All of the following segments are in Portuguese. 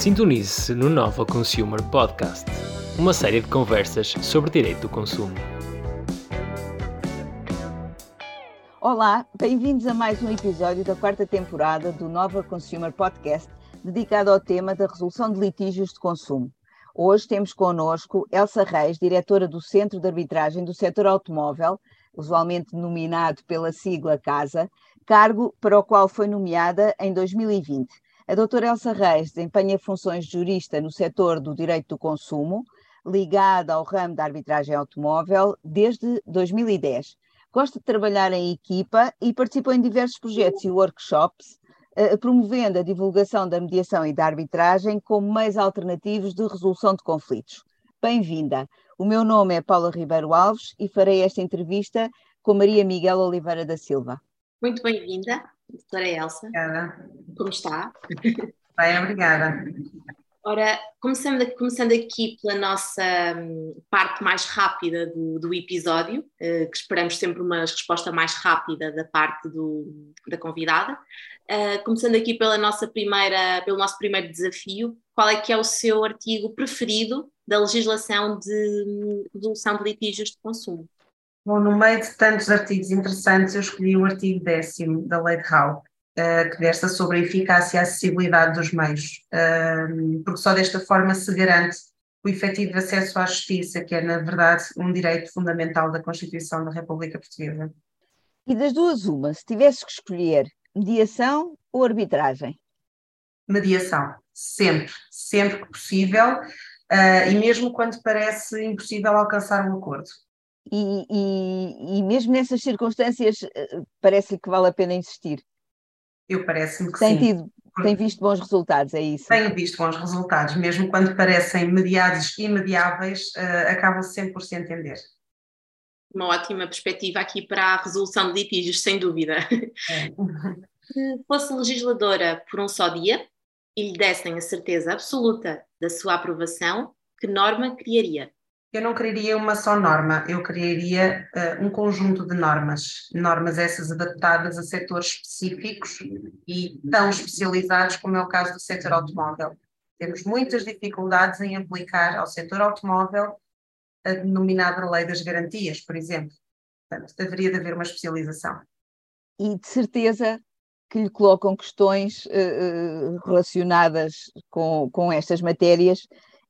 Sintonize-se no Nova Consumer Podcast, uma série de conversas sobre direito do consumo. Olá, bem-vindos a mais um episódio da quarta temporada do Nova Consumer Podcast, dedicado ao tema da resolução de litígios de consumo. Hoje temos connosco Elsa Reis, diretora do Centro de Arbitragem do Setor Automóvel, usualmente nominado pela sigla CASA, cargo para o qual foi nomeada em 2020. A doutora Elsa Reis desempenha funções de jurista no setor do direito do consumo, ligada ao ramo da arbitragem automóvel desde 2010. Gosta de trabalhar em equipa e participou em diversos projetos e workshops, eh, promovendo a divulgação da mediação e da arbitragem como meios alternativos de resolução de conflitos. Bem-vinda. O meu nome é Paula Ribeiro Alves e farei esta entrevista com Maria Miguel Oliveira da Silva. Muito bem-vinda, doutora Elsa. Obrigada. Como está? Bem, obrigada. Ora, começando, começando aqui pela nossa hum, parte mais rápida do, do episódio, eh, que esperamos sempre uma resposta mais rápida da parte do, da convidada. Uh, começando aqui pela nossa primeira, pelo nosso primeiro desafio, qual é que é o seu artigo preferido da legislação de hum, resolução de litígios de consumo? Bom, no meio de tantos artigos interessantes, eu escolhi o artigo 10 da Lei de Howe, uh, que versa sobre a eficácia e a acessibilidade dos meios, uh, porque só desta forma se garante o efetivo acesso à justiça, que é, na verdade, um direito fundamental da Constituição da República Portuguesa. E das duas, uma, se tivesse que escolher mediação ou arbitragem? Mediação, sempre, sempre que possível, uh, e mesmo quando parece impossível alcançar um acordo. E, e, e mesmo nessas circunstâncias, eh, parece-lhe que vale a pena insistir. Eu parece-me que tem sim. Tido, tem visto bons resultados, é isso? Tenho visto bons resultados, mesmo quando parecem mediados e imediáveis, uh, acabam sempre por se entender. Uma ótima perspectiva aqui para a resolução de litígios, sem dúvida. É. Se fosse legisladora por um só dia e lhe dessem a certeza absoluta da sua aprovação, que norma criaria? Eu não criaria uma só norma, eu criaria uh, um conjunto de normas, normas essas adaptadas a setores específicos e tão especializados como é o caso do setor automóvel. Temos muitas dificuldades em aplicar ao setor automóvel a denominada lei das garantias, por exemplo. Portanto, deveria de haver uma especialização. E de certeza que lhe colocam questões uh, relacionadas com, com estas matérias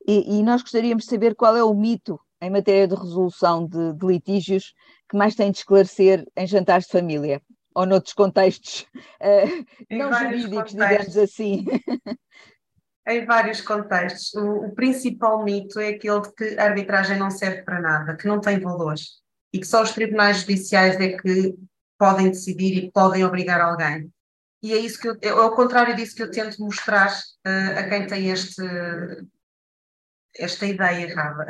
e, e, nós gostaríamos de saber qual é o mito em matéria de resolução de, de litígios que mais tem de esclarecer em jantares de família ou noutros contextos uh, não jurídicos, contextos. digamos assim. Em vários contextos. O, o, principal mito é aquele de que a arbitragem não serve para nada, que não tem valores e que só os tribunais judiciais é que podem decidir e podem obrigar alguém. E é isso que eu, é ao contrário disso que eu tento mostrar uh, a quem tem este esta ideia errada.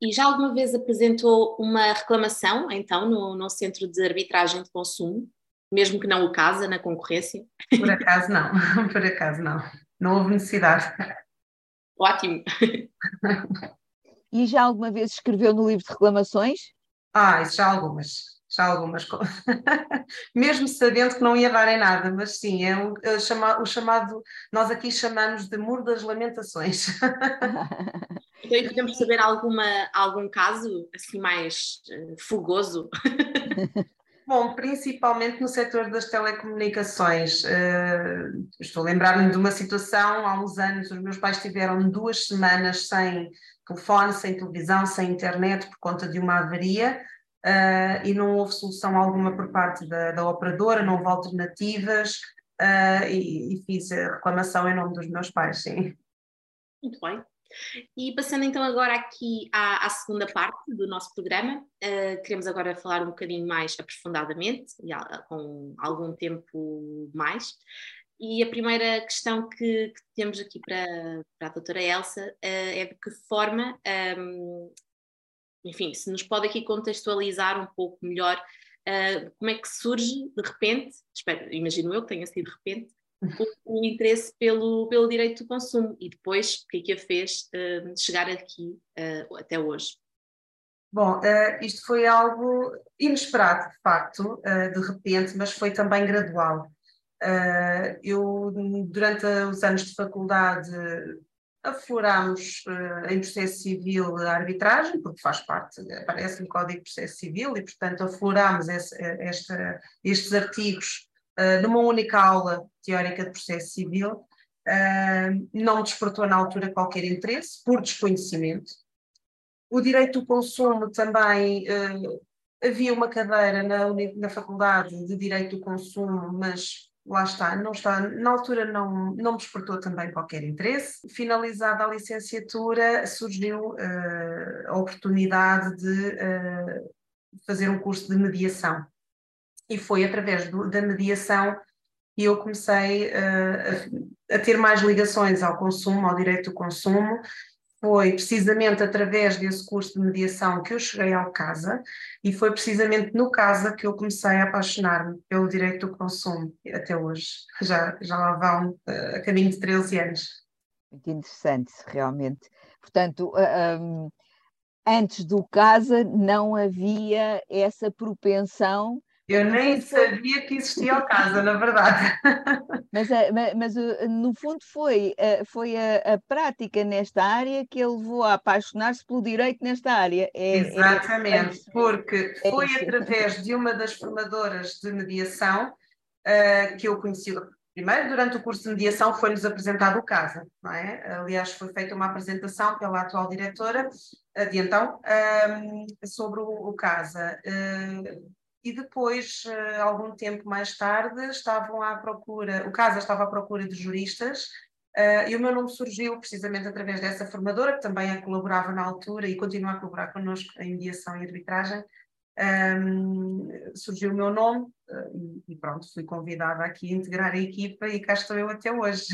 E já alguma vez apresentou uma reclamação, então, no, no Centro de Arbitragem de Consumo, mesmo que não o casa na concorrência? Por acaso não, por acaso não. Não houve necessidade. Ótimo. E já alguma vez escreveu no livro de reclamações? Ah, isso já algumas já algumas coisas, mesmo sabendo que não ia dar em nada, mas sim, é o, é o, chama, o chamado, nós aqui chamamos de muro das lamentações. então, podemos saber alguma, algum caso assim mais uh, fogoso? Bom, principalmente no setor das telecomunicações. Uh, estou a lembrar-me de uma situação, há uns anos, os meus pais tiveram duas semanas sem telefone, sem televisão, sem internet por conta de uma avaria uh, e não houve solução alguma por parte da, da operadora, não houve alternativas uh, e, e, fiz a reclamação em nome dos meus pais, sim. Muito bem. E passando então agora aqui à, à segunda parte do nosso programa, uh, queremos agora falar um bocadinho mais aprofundadamente, e com algum tempo mais. E a primeira questão que, que temos aqui para, para a doutora Elsa uh, é de que forma um, enfim, se nos pode aqui contextualizar um pouco melhor uh, como é que surge de repente, espero, imagino eu que tenha sido de repente, o, o, interesse pelo, pelo direito do consumo e depois o que é que a fez uh, chegar aqui uh, até hoje. Bom, isto foi algo inesperado, de facto, de repente, mas foi também gradual. Eu, durante os anos de faculdade, aflorámos uh, em processo civil a arbitragem, porque faz parte, aparece no Código de Processo Civil, e, portanto, aflorámos esse, esta, estes artigos uh, numa única aula teórica de processo civil. Uh, não despertou na altura qualquer interesse, por desconhecimento. O direito do consumo também havia uma cadeira na, na Faculdade de Direito do Consumo, mas lá está, não está, na altura não, não despertou também qualquer interesse. Finalizada a licenciatura, surgiu uh, a oportunidade de uh, fazer um curso de mediação. E foi através do, da mediação que eu comecei uh, a, a, ter mais ligações ao consumo, ao direito do consumo, foi precisamente através desse curso de mediação que eu cheguei ao CASA e foi precisamente no CASA que eu comecei a apaixonar-me pelo direito do consumo até hoje. Já, já lá vão uh, a caminho de 13 anos. Muito interessante, realmente. Portanto, um, antes do CASA não havia essa propensão eu nem sabia que existia o casa, na verdade. Mas, eh, mas, eh, no fundo foi, eh, foi a, a, prática nesta área que ele levou a apaixonar-se pelo direito nesta área. É, é Exatamente, é, porque é foi através de uma das formadoras de mediação uh, que eu conheci. Primeiro, durante o curso de mediação, foi-nos apresentado o CASA, não é? Aliás, foi feita uma apresentação pela atual diretora de então um, sobre o, o CASA. Uh, e depois, eh, algum tempo mais tarde, estavam à procura, o CASA estava à procura de juristas, uh, e o meu nome surgiu precisamente através dessa formadora, que também colaborava na altura e continua a colaborar connosco em mediação e arbitragem. Um, surgiu o meu nome uh, e pronto, fui convidada aqui a integrar a equipa e cá estou eu até hoje.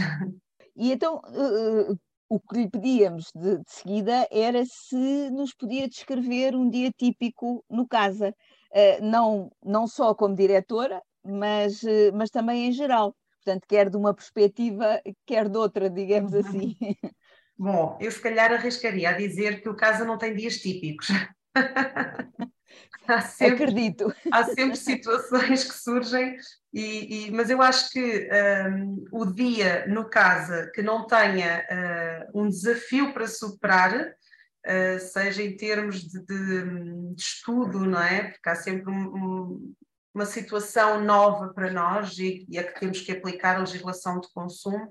E então, uh, o que lhe pedíamos de, de, seguida era se nos podia descrever um dia típico no CASA. Eh, não, não só como diretora, mas, eh, mas também em geral. Portanto, quer de uma perspectiva, quer de outra, digamos uhum. assim. Bom, eu se calhar arriscaria a dizer que o caso não tem dias típicos. há sempre, Acredito. Há sempre situações que surgem, e, e mas eu acho que um, o dia, no caso, que não tenha uh, um desafio para superar, uh, seja em termos de, de, de, estudo, não é? Porque há sempre um, um, uma situação nova para nós e, e a que temos que aplicar a legislação de consumo,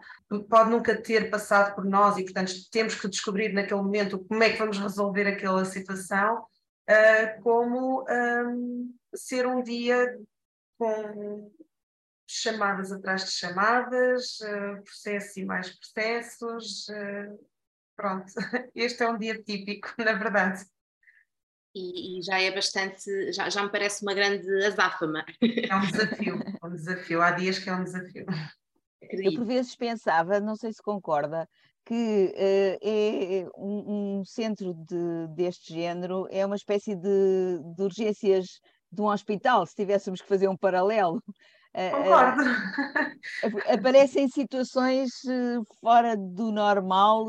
pode nunca ter passado por nós e, portanto, temos que descobrir naquele momento como é que vamos resolver aquela situação, uh, como um, ser um dia com chamadas atrás de chamadas, uh, processos e mais processos, uh, Pronto, este é um dia típico, na verdade. E, e, já é bastante, já, já me parece uma grande azáfama. É um desafio, é um desafio. Há dias que é um desafio. Eu por vezes pensava, não sei se concorda, que uh, é um, um centro de, deste género é uma espécie de, de urgências de um hospital, se tivéssemos que fazer um paralelo. Concordo. Aparecem situações eh, fora do normal.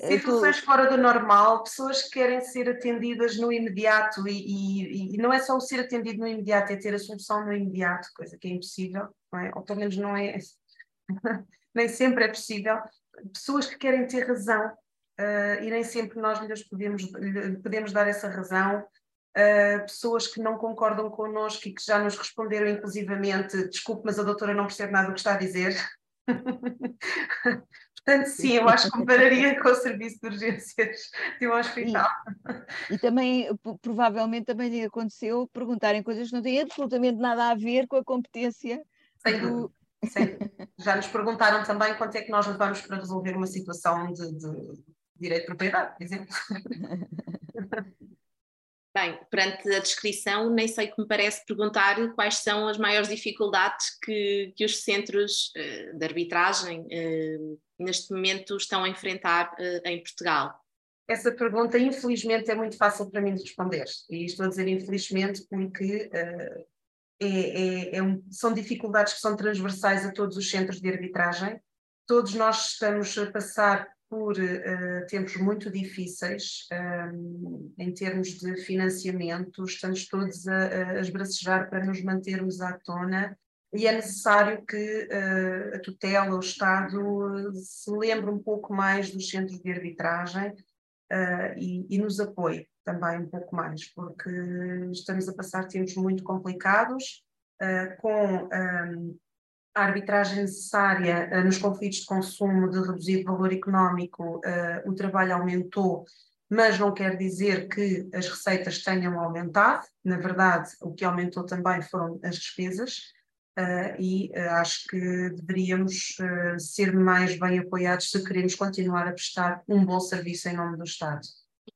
Eh, situações fora do normal, pessoas que querem ser atendidas no imediato e, e, e, não é só o ser atendido no imediato, é ter a solução no imediato, coisa que é impossível, não é? ou pelo menos não é, nem sempre é possível. Pessoas que querem ter razão uh, e nem sempre nós lhes podemos, podemos dar essa razão uh, pessoas que não concordam connosco e que já nos responderam inclusivamente, desculpe, mas a doutora não percebe nada do que está a dizer. Portanto, sim, eu acho que compararia com o serviço de urgências de um hospital. E, e, também, provavelmente, também lhe aconteceu perguntarem coisas que não têm absolutamente nada a ver com a competência Sem do... Sim. Já nos perguntaram também quanto é que nós levamos para resolver uma situação de, de direito de propriedade, por exemplo. Bem, perante a descrição, nem sei que me parece perguntar quais são as maiores dificuldades que, que os centros uh, de arbitragem uh, neste momento estão a enfrentar uh, em Portugal. Essa pergunta, infelizmente, é muito fácil para mim de responder. E estou a dizer infelizmente porque é, é, é um, são dificuldades que são transversais a todos os centros de arbitragem. Todos nós estamos a passar por uh, tempos muito difíceis um, em termos de financiamento, estamos todos a, a esbracejar para nos mantermos à tona. e é necessário que uh, a tutela, o Estado, se lembre um pouco mais dos centros de arbitragem uh, e, e, nos apoie também um pouco mais, porque estamos a passar tempos muito complicados, com um, a arbitragem necessária nos conflitos de consumo de reduzido valor económico, o trabalho aumentou, mas não quer dizer que as receitas tenham aumentado, na verdade, o que aumentou também foram as despesas. Uh, e acho que deveríamos ser mais bem apoiados se queremos continuar a prestar um bom serviço em nome do Estado.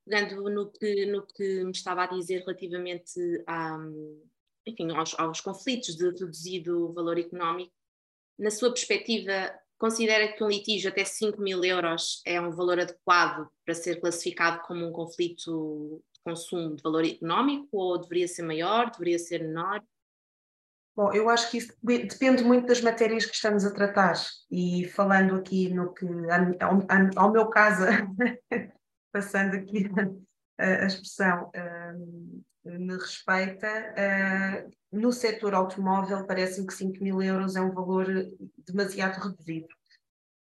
Pegando no que, no que me estava a dizer relativamente a, enfim, aos, aos conflitos de reduzido valor económico, na sua perspectiva, considera que um litígio até 5 mil euros é um valor adequado para ser classificado como um conflito de consumo de valor económico ou deveria ser maior, deveria ser menor? Bom, eu acho que isso depende muito das matérias que estamos a tratar e falando aqui no que, ao, ao meu caso, passando aqui a, expressão uh, me respeita, uh, no setor automóvel parece-me que 5 mil euros é um valor demasiado reduzido,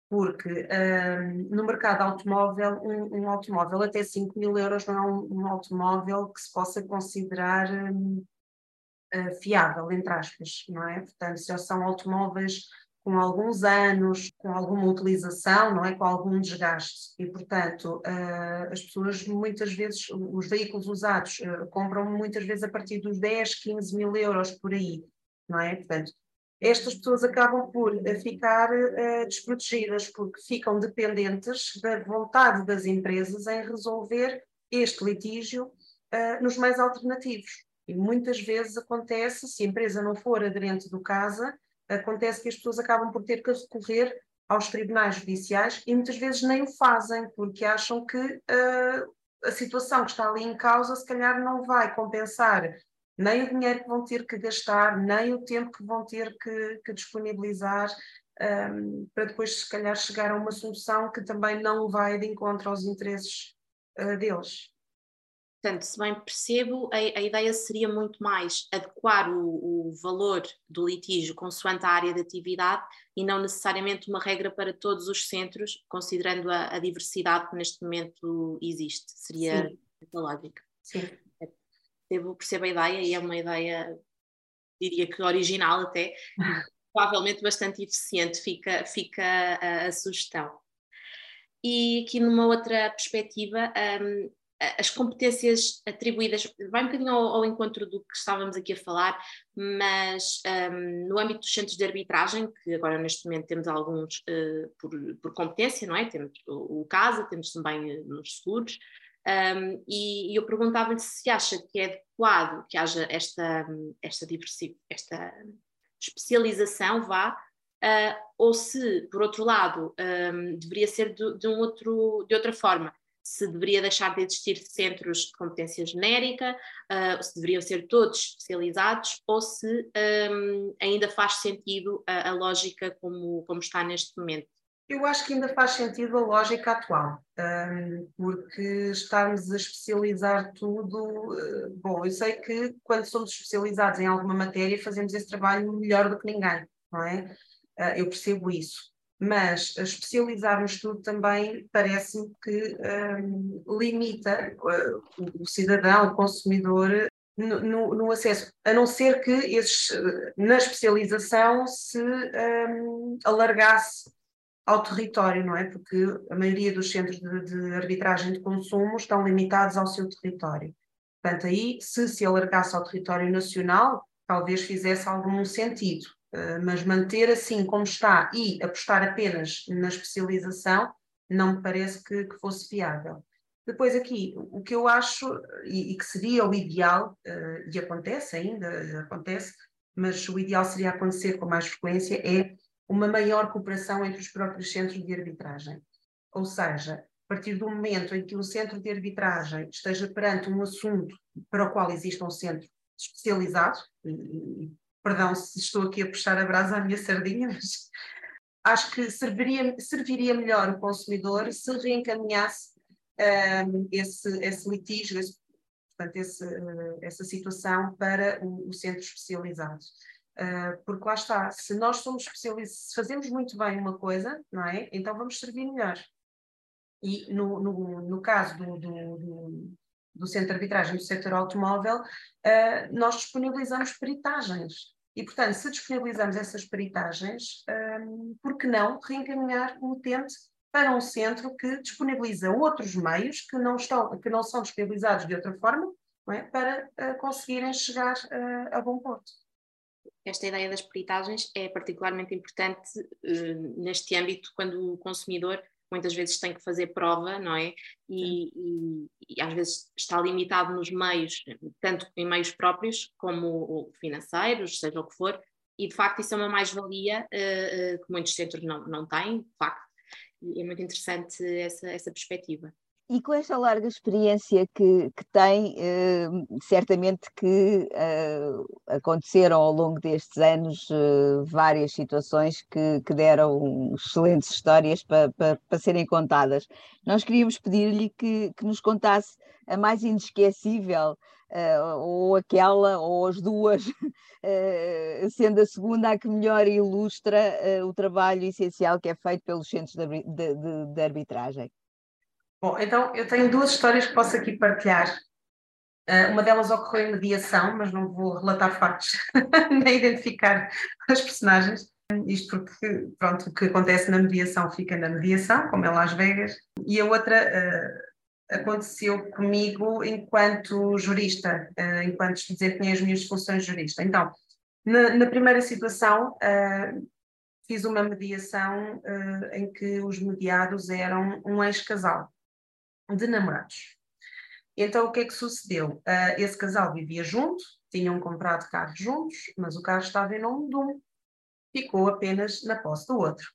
porque uh, no mercado automóvel, um, um, automóvel até 5 mil euros não é um, um automóvel que se possa considerar uh, fiável, entre aspas, não é? Portanto, já são automóveis com alguns anos, com alguma utilização, não é? Com algum desgaste. E, portanto, uh, as pessoas muitas vezes, os veículos usados, uh, compram muitas vezes a partir dos 10, 15 mil euros por aí, não é? Portanto, estas pessoas acabam por ficar uh, desprotegidas, porque ficam dependentes da vontade das empresas em resolver este litígio nos mais alternativos. E muitas vezes acontece, se a empresa não for aderente do CASA, acontece que as pessoas acabam por ter que recorrer aos tribunais judiciais e muitas vezes nem o fazem, porque acham que uh, a situação que está ali em causa se calhar não vai compensar nem o dinheiro que vão ter que gastar, nem o tempo que vão ter que, que disponibilizar um, para depois se calhar chegar a uma solução que também não vai de encontro aos interesses uh, deles. Portanto, se bem percebo, a, a ideia seria muito mais adequar o, o, valor do litígio consoante a área de atividade e não necessariamente uma regra para todos os centros, considerando a, a diversidade que neste momento existe. Seria a lógica. Sim. Percebo, percebo a ideia e é uma ideia, diria que original até, provavelmente bastante eficiente, fica, fica a, a sugestão. E aqui numa outra perspectiva, um, as competências atribuídas, vai um bocadinho ao, ao, encontro do que estávamos aqui a falar, mas um, no âmbito dos centros de arbitragem, que agora neste momento temos alguns uh, por, por, competência, não é? Temos o, o CASA, temos também uh, nos seguros, um, e, e, eu perguntava-lhe se acha que é adequado que haja esta, esta, esta especialização, vá, uh, ou se, por outro lado, um, deveria ser de, de, um outro, de outra forma se deveria deixar de existir centros de competência genérica, uh, se deveriam ser todos especializados, ou se um, ainda faz sentido a, a lógica como, como está neste momento. Eu acho que ainda faz sentido a lógica atual, um, porque estarmos a especializar tudo. Uh, bom, eu sei que quando somos especializados em alguma matéria fazemos esse trabalho melhor do que ninguém, não é? Uh, eu percebo isso mas especializar-nos tudo também parece-me que um, limita uh, o cidadão, o consumidor, no, no, no, acesso, a não ser que esses, na especialização se um, alargasse ao território, não é? Porque a maioria dos centros de, de arbitragem de consumo estão limitados ao seu território. Portanto, aí, se se alargasse ao território nacional, talvez fizesse algum sentido. Eh, mas manter assim como está e apostar apenas na especialização não me parece que, que fosse viável. Depois aqui, o que eu acho e, e que seria o ideal, uh, e acontece ainda, acontece, mas o ideal seria acontecer com mais frequência, é uma maior cooperação entre os próprios centros de arbitragem. Ou seja, a partir do momento em que o centro de arbitragem esteja perante um assunto para o qual existe um centro especializado, e, perdão se estou aqui a puxar a brasa à minha sardinha, mas acho que serviria, serviria melhor o consumidor se reencaminhasse um, esse, esse litígio, esse, portanto, esse, essa situação para o, o, centro especializado. Uh, porque lá está, se nós somos especialistas, se fazemos muito bem uma coisa, não é? Então vamos servir melhor. E no, no, no caso do, do, do, do, centro de arbitragem do setor automóvel, uh, nós disponibilizamos peritagens. E, portanto, se disponibilizamos essas peritagens, um, por que não reencaminhar o utente para um centro que disponibiliza outros meios que não, estão, que não são disponibilizados de outra forma é? para uh, conseguirem chegar uh, a bom porto. Esta ideia das peritagens é particularmente importante uh, neste âmbito quando o consumidor muitas vezes tem que fazer prova, não é? E, e, e, às vezes está limitado nos meios, tanto em meios próprios como financeiros, seja o que for, e de facto isso é uma mais-valia uh, uh, que muitos centros não, não têm, de facto, e é muito interessante essa, essa perspectiva. E com esta larga experiência que, que tem, eh, certamente que eh, aconteceram ao longo destes anos eh, várias situações que, que deram excelentes histórias para pa, pa serem contadas. Nós queríamos pedir-lhe que, que, nos contasse a mais inesquecível, ou aquela, ou as duas, sendo a segunda a que melhor ilustra o trabalho essencial que é feito pelos centros de, de, de arbitragem. Bom, então eu tenho duas histórias que posso aqui partilhar. Uh, uma delas ocorreu em mediação, mas não vou relatar factos nem identificar as personagens. Isto porque, pronto, o que acontece na mediação fica na mediação, como é Las Vegas. E a outra uh, aconteceu comigo enquanto jurista, uh, enquanto desempenhei as minhas funções de jurista. Então, na, na primeira situação, fiz uma mediação em que os mediados eram um ex-casal de namorados. Então, o que é que sucedeu? Uh, esse casal vivia junto, tinham comprado carro juntos, mas o carro estava em nome de um, ficou apenas na posse do outro.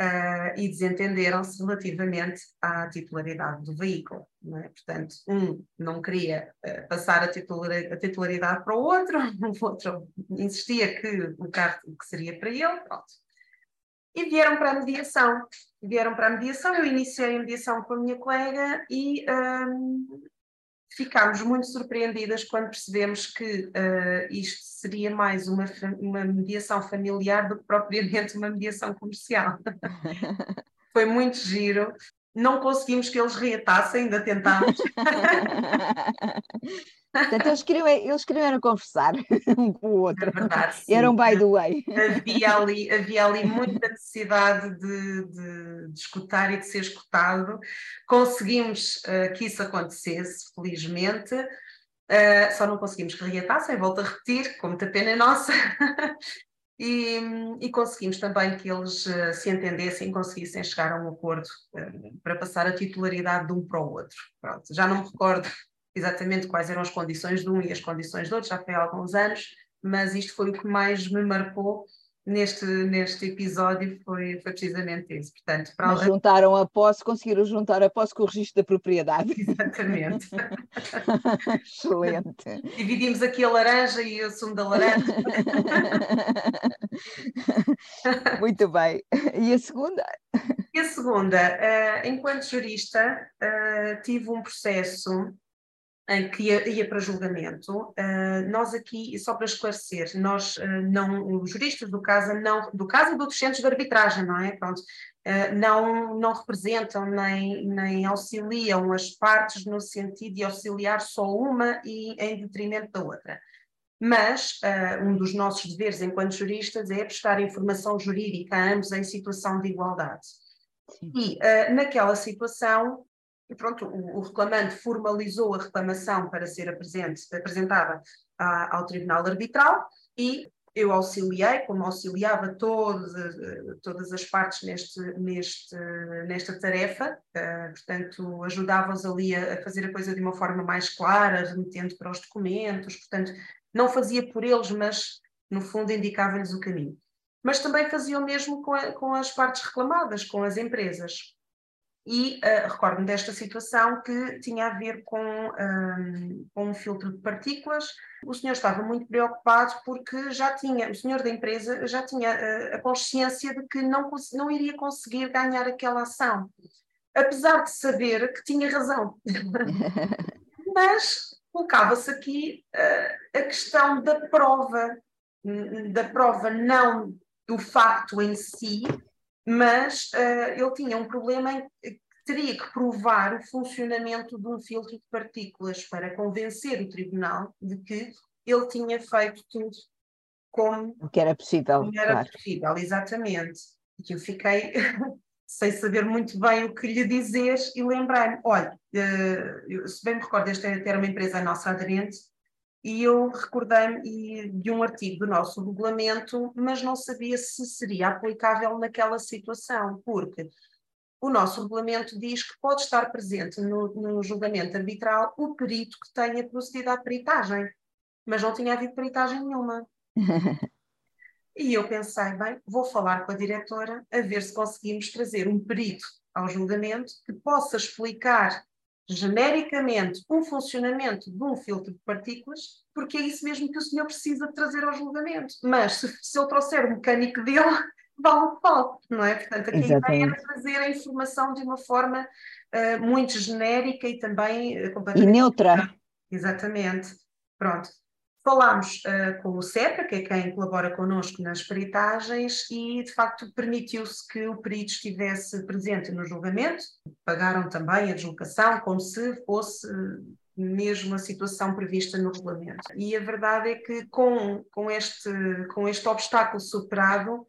Uh, e desentenderam-se relativamente à titularidade do veículo. É? Portanto, um não queria uh, passar a, titularidade, a titularidade para o outro, o outro insistia que o carro que seria para ele, pronto. E vieram para a mediação vieram para a mediação, eu iniciei a mediação com a minha colega e um, ficámos muito surpreendidas quando percebemos que uh, isto seria mais uma, uma mediação familiar do que propriamente uma mediação comercial. Foi muito giro. Não conseguimos que eles reatassem, ainda tentámos. Portanto, eles queriam, eles queriam conversar um com o outro. É verdade, sim. Eram by the way. Havia ali, havia ali muita necessidade de, de, de escutar e de ser escutado. Conseguimos uh, que isso acontecesse, felizmente. Uh, só não conseguimos que reatassem, volto a repetir, com muita pena é nossa. E, e, conseguimos também que eles uh, se entendessem e conseguissem chegar a um acordo para passar a titularidade de um para o outro. Pronto, já não me recordo exatamente quais eram as condições de um e as condições do outro, já foi há alguns anos, mas isto foi o que mais me marcou neste, neste episódio, foi, foi precisamente isso. Portanto, para mas juntaram a posse, conseguiram juntar a posse com o registro da propriedade. Exatamente. Excelente. Dividimos aqui a laranja e o sumo da laranja. Muito bem. E a segunda? E a segunda, uh, enquanto jurista, uh, tive um processo em que ia, ia para julgamento. Uh, nós aqui, só para esclarecer, nós uh, não, os juristas do caso, não, do caso e do centros de arbitragem, não é? Pronto, uh, não, não representam nem, nem auxiliam as partes no sentido de auxiliar só uma e em detrimento da outra. Mas um dos nossos deveres enquanto juristas é prestar informação jurídica a ambos em situação de igualdade. Sim. E naquela situação, e pronto, o, o, reclamante formalizou a reclamação para ser apresentada ao Tribunal Arbitral e eu auxiliei, como auxiliava todas, todas as partes neste, neste, nesta tarefa, uh, portanto, ajudava-os ali a, a, fazer a coisa de uma forma mais clara, remetendo para os documentos, portanto, não fazia por eles, mas no fundo indicava-lhes o caminho. Mas também fazia o mesmo com, a, com as partes reclamadas, com as empresas. E uh, recordo-me desta situação que tinha a ver com, um, com um filtro de partículas. O senhor estava muito preocupado porque já tinha, o senhor da empresa já tinha uh, a consciência de que não, não iria conseguir ganhar aquela ação, apesar de saber que tinha razão. Mas colocava-se aqui uh, a questão da prova da prova, não do facto em si, mas uh, ele tinha um problema em que teria que provar o funcionamento de um filtro de partículas para convencer o tribunal de que ele tinha feito tudo como o que era possível. Como era claro. possível, exatamente. E eu fiquei sem saber muito bem o que lhe dizer e lembrei-me, olha, uh, se bem me recordo, esta era uma empresa nossa aderente, e eu recordei-me de um artigo do nosso regulamento, mas não sabia se seria aplicável naquela situação, porque o nosso regulamento diz que pode estar presente no, no julgamento arbitral o perito que tenha procedido à peritagem, mas não tinha havido peritagem nenhuma. e eu pensei, bem, vou falar com a diretora a ver se conseguimos trazer um perito ao julgamento que possa explicar genericamente um funcionamento de um filtro de partículas, porque é isso mesmo que o senhor precisa trazer ao julgamento. Mas se, se ele trouxer o mecânico dele, vale o que vale, não é? Portanto, aqui Exatamente. a ideia é trazer a informação de uma forma uh, muito genérica e também uh, completamente... E neutra. Exatamente. Pronto. Falámos uh, com o CEPA, que é quem colabora connosco nas peritagens, e de facto permitiu-se que o perito estivesse presente no julgamento. Pagaram também a deslocação, como se fosse mesmo a situação prevista no regulamento. E a verdade é que com, com, este, com este obstáculo superado,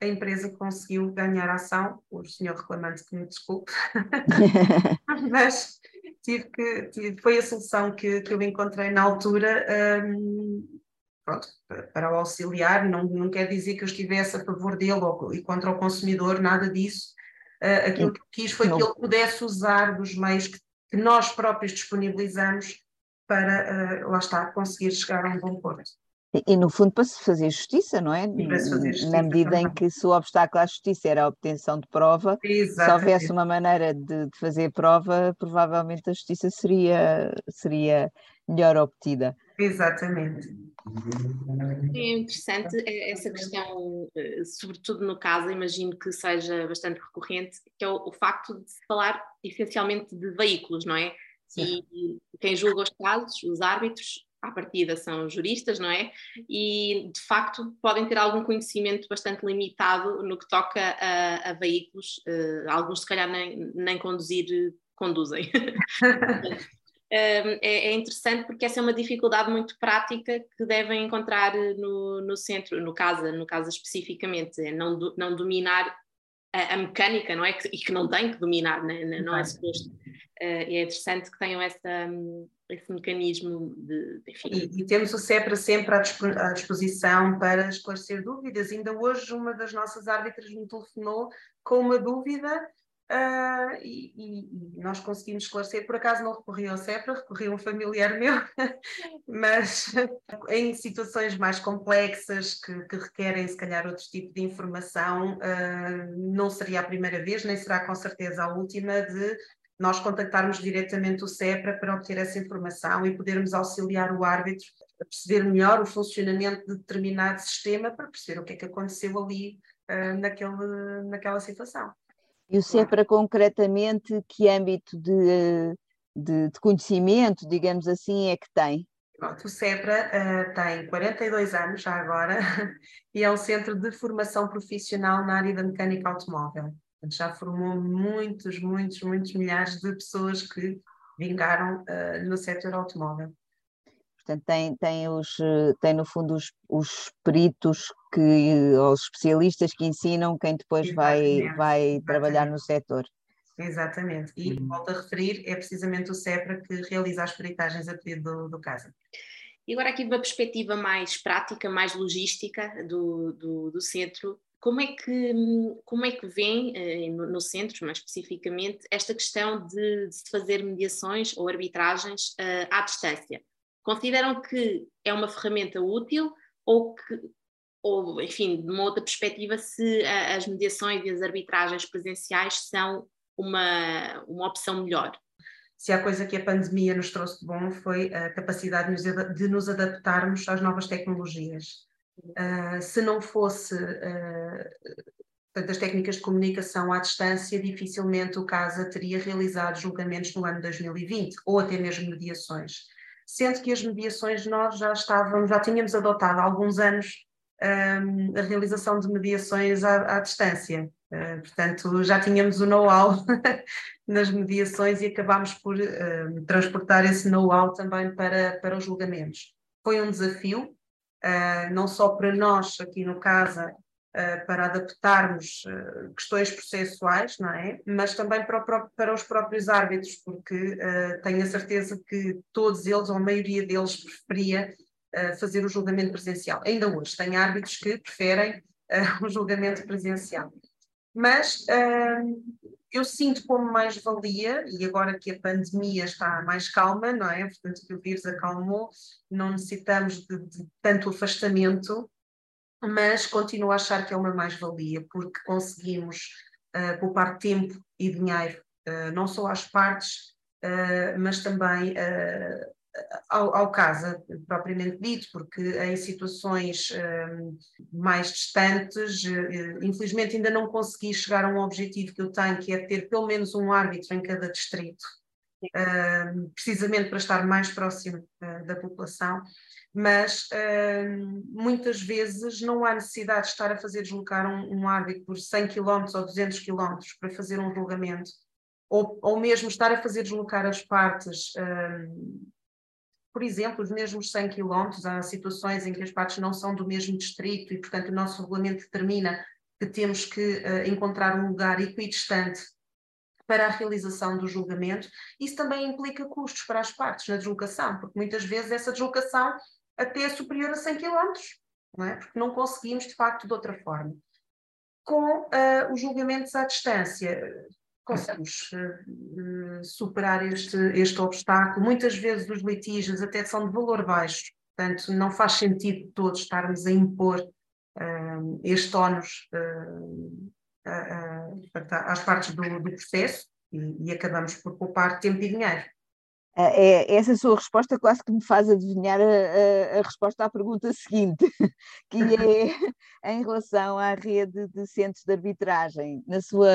a empresa conseguiu ganhar a ação, o senhor reclamante que me desculpe, mas tive que, tive, foi a solução que, que eu encontrei na altura um, pronto, para o auxiliar, não, não quer dizer que eu estivesse a favor dele ou, e contra o consumidor, nada disso. Uh, aquilo que quis foi não. que ele pudesse usar dos meios que, que nós próprios disponibilizamos para, uh, lá está, conseguir chegar a um bom porto. E, no fundo, para se fazer justiça, não é? Justiça Na medida também. em que se o obstáculo à justiça era a obtenção de prova, Exatamente. se houvesse uma maneira de, de, fazer prova, provavelmente a justiça seria, seria melhor obtida. Exatamente. É interessante essa questão, eh, sobretudo no caso, imagino que seja bastante recorrente, que é o, o facto de se falar essencialmente de veículos, não é? Sim. E quem julga os casos, os árbitros, à partida são juristas, não é? E de facto podem ter algum conhecimento bastante limitado no que toca a, a veículos, uh, alguns se calhar nem, nem conduzir conduzem. é, é, interessante porque essa é uma dificuldade muito prática que devem encontrar no, no centro, no CASA, no CASA especificamente, é não, não dominar a, a, mecânica, não é? E que não tem que dominar, né? não é suposto. Uh, é interessante que tenham essa, esse mecanismo de. Enfim. E, e, temos o CEPRA sempre à disposição para esclarecer dúvidas. Ainda hoje, uma das nossas árbitras me telefonou com uma dúvida. Uh, e, e, e, nós conseguimos esclarecer, por acaso não recorri ao CEPRA, recorri a um familiar meu, mas em situações mais complexas que, que, requerem se calhar outro tipo de informação, uh, não seria a primeira vez, nem será com certeza a última de nós contactarmos diretamente o CEPRA para obter essa informação e podermos auxiliar o árbitro a perceber melhor o funcionamento de determinado sistema para perceber o que é que aconteceu ali uh, naquele, naquela situação. E o CEPRA concretamente que âmbito de, de, de conhecimento, digamos assim, é que tem? Pronto, o CEPRA uh, tem 42 anos já agora e é um centro de formação profissional na área da mecânica automóvel já formou muitos, muitos, muitos milhares de pessoas que vingaram uh, no setor automóvel. Portanto, tem, tem, os, tem no fundo os, os peritos que, ou os especialistas que ensinam quem depois exatamente, vai, vai exatamente. trabalhar no setor. Exatamente, e uhum. volto a referir, é precisamente o CEPRA que realiza as peritagens a pedido do, do CASA. E agora aqui de uma perspectiva mais prática, mais logística do, do, do centro, como é que, como é que vem, eh, no, no centro mais especificamente, esta questão de, de se fazer mediações ou arbitragens uh, à distância? Consideram que é uma ferramenta útil ou que, ou, enfim, de uma outra perspectiva, se a, as mediações e as arbitragens presenciais são uma, uma opção melhor? Se há coisa que a pandemia nos trouxe de bom foi a capacidade de nos adaptarmos às novas tecnologias. Uh, se não fosse uh, as técnicas de comunicação à distância, dificilmente o CASA teria realizado julgamentos no ano 2020 ou até mesmo mediações. Sendo que as mediações nós já estávamos, já tínhamos adotado há alguns anos um, a realização de mediações à, à distância. Uh, portanto, já tínhamos o know-how nas mediações e acabámos por transportar esse know-how também para, para os julgamentos. Foi um desafio, uh, não só para nós aqui no CASA, para adaptarmos questões processuais, não é? Mas também para, o, para os próprios árbitros, porque tenho a certeza que todos eles, ou a maioria deles, preferia fazer o julgamento presencial. Ainda hoje, tem árbitros que preferem o julgamento presencial. Mas uh, eu sinto como mais-valia, e agora que a pandemia está mais calma, não é? Portanto, que o vírus acalmou, não necessitamos de, de tanto afastamento, mas continuo a achar que é uma mais-valia, porque conseguimos uh, poupar tempo e dinheiro, uh, não só às partes, uh, mas também ao, ao caso propriamente dito, porque em situações um, mais distantes, uh, infelizmente ainda não consegui chegar a um objetivo que eu tenho, que é ter pelo menos um árbitro em cada distrito, uh, precisamente para estar mais próximo uh, da população. Mas hum, muitas vezes não há necessidade de estar a fazer deslocar um, um árbitro por 100 km ou 200 km para fazer um julgamento, ou, ou mesmo estar a fazer deslocar as partes hum, por exemplo, os mesmos 100 quilómetros, há situações em que as partes não são do mesmo distrito e, portanto, o nosso regulamento determina que temos que uh, encontrar um lugar equidistante para a realização do julgamento. Isso também implica custos para as partes na deslocação, porque muitas vezes essa deslocação até é superior a 100 quilómetros, não é? porque não conseguimos, de facto, de outra forma. Com uh, os julgamentos à distância, conseguimos uh, superar este, este obstáculo. Muitas vezes os litígios até são de valor baixo, portanto não faz sentido todos estarmos a impor uh, este ónus uh, às partes do, do processo e, e acabamos por poupar tempo e dinheiro. É, essa sua resposta quase que me faz adivinhar a, a, a, resposta à pergunta seguinte, que é em relação à rede de centros de arbitragem. Na sua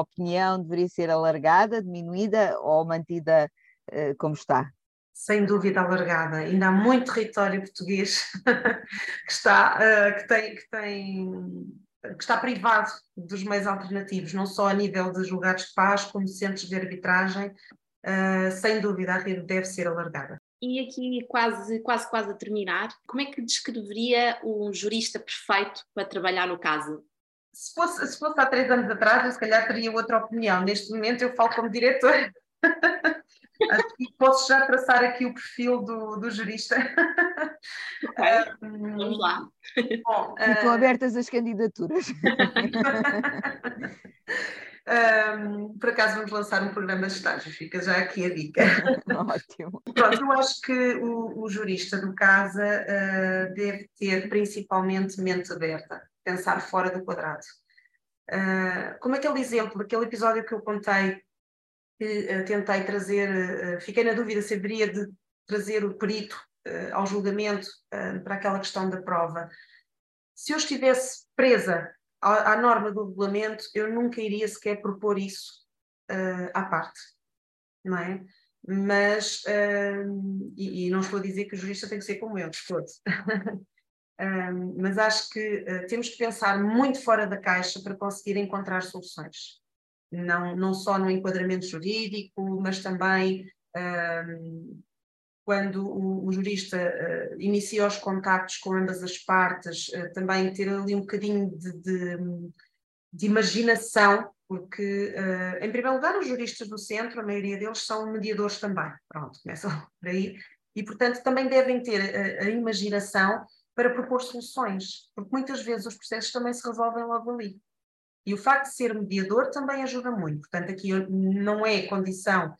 opinião, deveria ser alargada, diminuída ou mantida uh, como está? Sem dúvida alargada. Ainda há muito território português que está, uh, que tem, que tem que está privado dos meios alternativos, não só a nível de julgados de paz, como centros de arbitragem, uh, sem dúvida a rede deve ser alargada. E aqui quase, quase, quase a terminar, como é que descreveria um jurista perfeito para trabalhar no caso? Se fosse, se fosse há três anos atrás, eu se calhar teria outra opinião. Neste momento eu falo como diretor. Acho que posso já traçar aqui o perfil do, do jurista. Okay. Vamos lá. Bom, Ficam uh... abertas as candidaturas. Um, por acaso vamos lançar um programa de estágio, fica já aqui a dica. Ótimo. Pronto, eu acho que o, o jurista do casa uh, deve ter principalmente mente aberta, pensar fora do quadrado. Uh, como aquele exemplo, aquele episódio que eu contei, que uh, tentei trazer, fiquei na dúvida se haveria de trazer o perito ao julgamento para aquela questão da prova. Se eu estivesse presa à, à, norma do regulamento, eu nunca iria sequer propor isso uh, à parte, não é? Mas, uh, e, e, não estou a dizer que o jurista tem que ser como eu, de todo. um, mas acho que uh, temos que pensar muito fora da caixa para conseguir encontrar soluções. Não, não só no enquadramento jurídico, mas também quando o, o jurista uh, inicia os contactos com ambas as partes, uh, também ter ali um bocadinho de, de, de imaginação, porque, uh, em primeiro lugar, os juristas do centro, a maioria deles são mediadores também, pronto, começam por aí, e, portanto, também devem ter a, a imaginação para propor soluções, porque muitas vezes os processos também se resolvem logo ali. E o facto de ser mediador também ajuda muito, portanto, aqui não é condição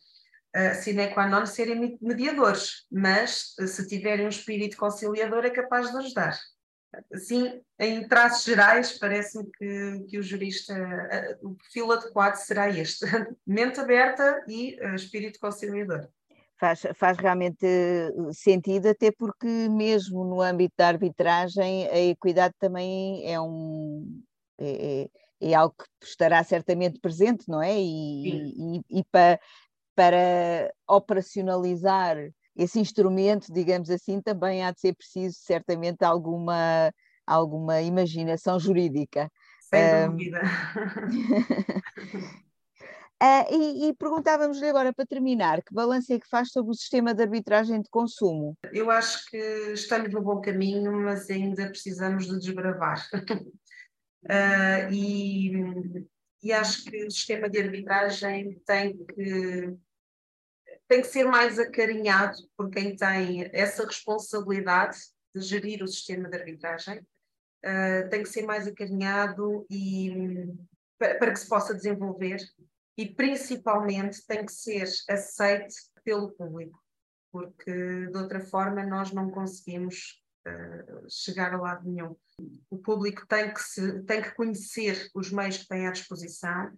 uh, sine qua non serem mediadores, mas uh, se tiverem um espírito conciliador é capaz de ajudar. Assim, em traços gerais, parece-me que, que o jurista, uh, o perfil adequado será este: mente aberta e uh, espírito conciliador. Faz, faz realmente sentido, até porque, mesmo no âmbito da arbitragem, a equidade também é um. É, é, é algo que estará certamente presente, não é? E, e, e, para, para operacionalizar esse instrumento, digamos assim, também há de ser preciso certamente alguma alguma imaginação jurídica. Sem dúvida. Uh, e, e perguntávamos-lhe agora, para terminar, que balanço é que faz sobre o sistema de arbitragem de consumo? Eu acho que estamos no bom caminho, mas ainda precisamos de desbravar. uh, e, e acho que o sistema de arbitragem tem que, tem que ser mais acarinhado por quem tem essa responsabilidade de gerir o sistema de arbitragem. Uh, tem que ser mais acarinhado e para, para que se possa desenvolver e principalmente tem que ser aceite pelo público, porque de outra forma nós não conseguimos chegar a lado nenhum. O público tem que, se, tem que conhecer os meios que tem à disposição,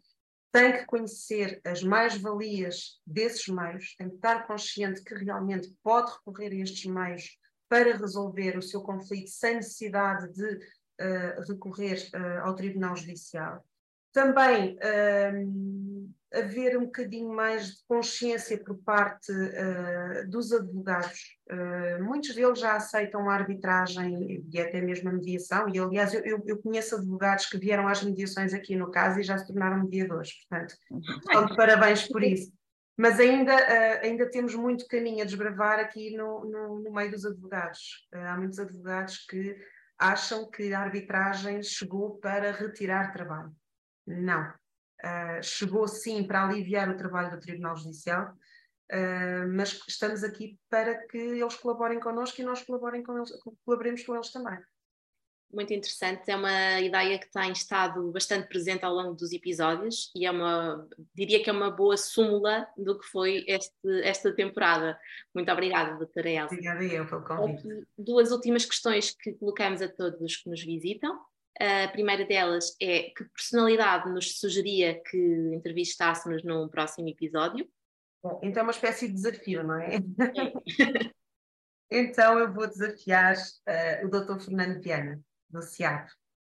tem que conhecer as mais-valias desses meios, tem que estar consciente que realmente pode recorrer a estes meios para resolver o seu conflito sem necessidade de uh, recorrer uh, ao Tribunal Judicial. Também uh, haver um bocadinho mais de consciência por parte uh, dos advogados. Uh, muitos deles já aceitam a arbitragem e até mesmo a mediação, e aliás, eu, eu, conheço advogados que vieram às mediações aqui no caso e já se tornaram mediadores, portanto, então, parabéns por isso. Mas ainda, uh, ainda temos muito caminho a desbravar aqui no, no, no meio dos advogados. há muitos advogados que acham que a arbitragem chegou para retirar trabalho não. Uh, chegou sim para aliviar o trabalho do Tribunal Judicial, uh, mas estamos aqui para que eles colaborem connosco e nós colaborem com eles, colaboremos com eles também. Muito interessante, é uma ideia que tem estado bastante presente ao longo dos episódios e é uma, diria que é uma boa súmula do que foi este, esta temporada. Muito obrigada, doutora Elsa. Obrigada eu pelo convite. Aqui, duas últimas questões que colocamos a todos que nos visitam. A primeira delas é que personalidade nos sugeria que entrevistássemos num próximo episódio? Bom, então é uma espécie de desafio, não é? então eu vou desafiar uh, o Dr. Fernando Viana, do CIAP.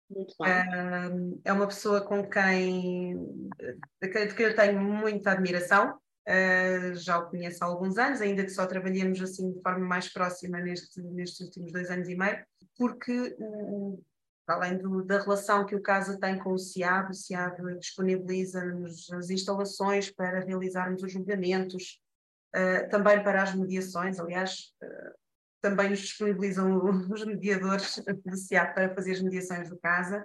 Muito bem. Uh, é uma pessoa com quem, de que eu tenho muita admiração, uh, já o conheço há alguns anos, ainda que só trabalhemos assim de forma mais próxima neste, nestes últimos dois anos e meio, porque além do, da relação que o CASA tem com o CIAB, o CIAB disponibiliza-nos as instalações para realizarmos os julgamentos, uh, também para as mediações, aliás, uh, também nos disponibilizam os mediadores do CIAB para fazer as mediações do CASA.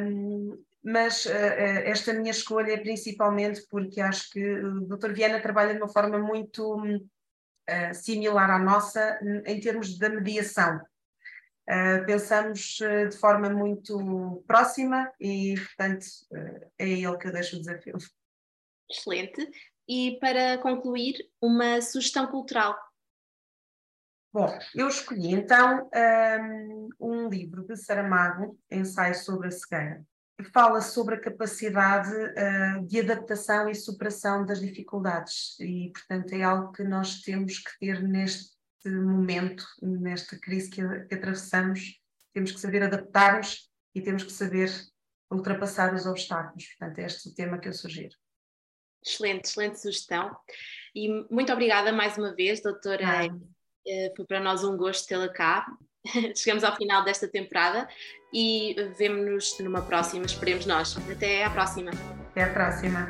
Um, mas uh, esta minha escolha é principalmente porque acho que o Dr. Viana trabalha de uma forma muito similar à nossa em termos da mediação. Uh, pensamos uh, de forma muito próxima e, portanto, uh, é ele que eu deixo o desafio. Excelente. E para concluir, uma sugestão cultural. Bom, eu escolhi então um, um livro de Saramago, Ensaio sobre a Cegueira, que fala sobre a capacidade de adaptação e superação das dificuldades e, portanto, é algo que nós temos que ter neste momento, nesta crise que, que atravessamos, temos que saber adaptar-nos e temos que saber ultrapassar os obstáculos. Portanto, é este o tema que eu sugiro. Excelente, excelente sugestão. E muito obrigada mais uma vez, doutora. Ah. Foi para nós um gosto tê-la cá. Chegamos ao final desta temporada e vemo-nos numa próxima, esperemos nós. Até à próxima. Até à próxima.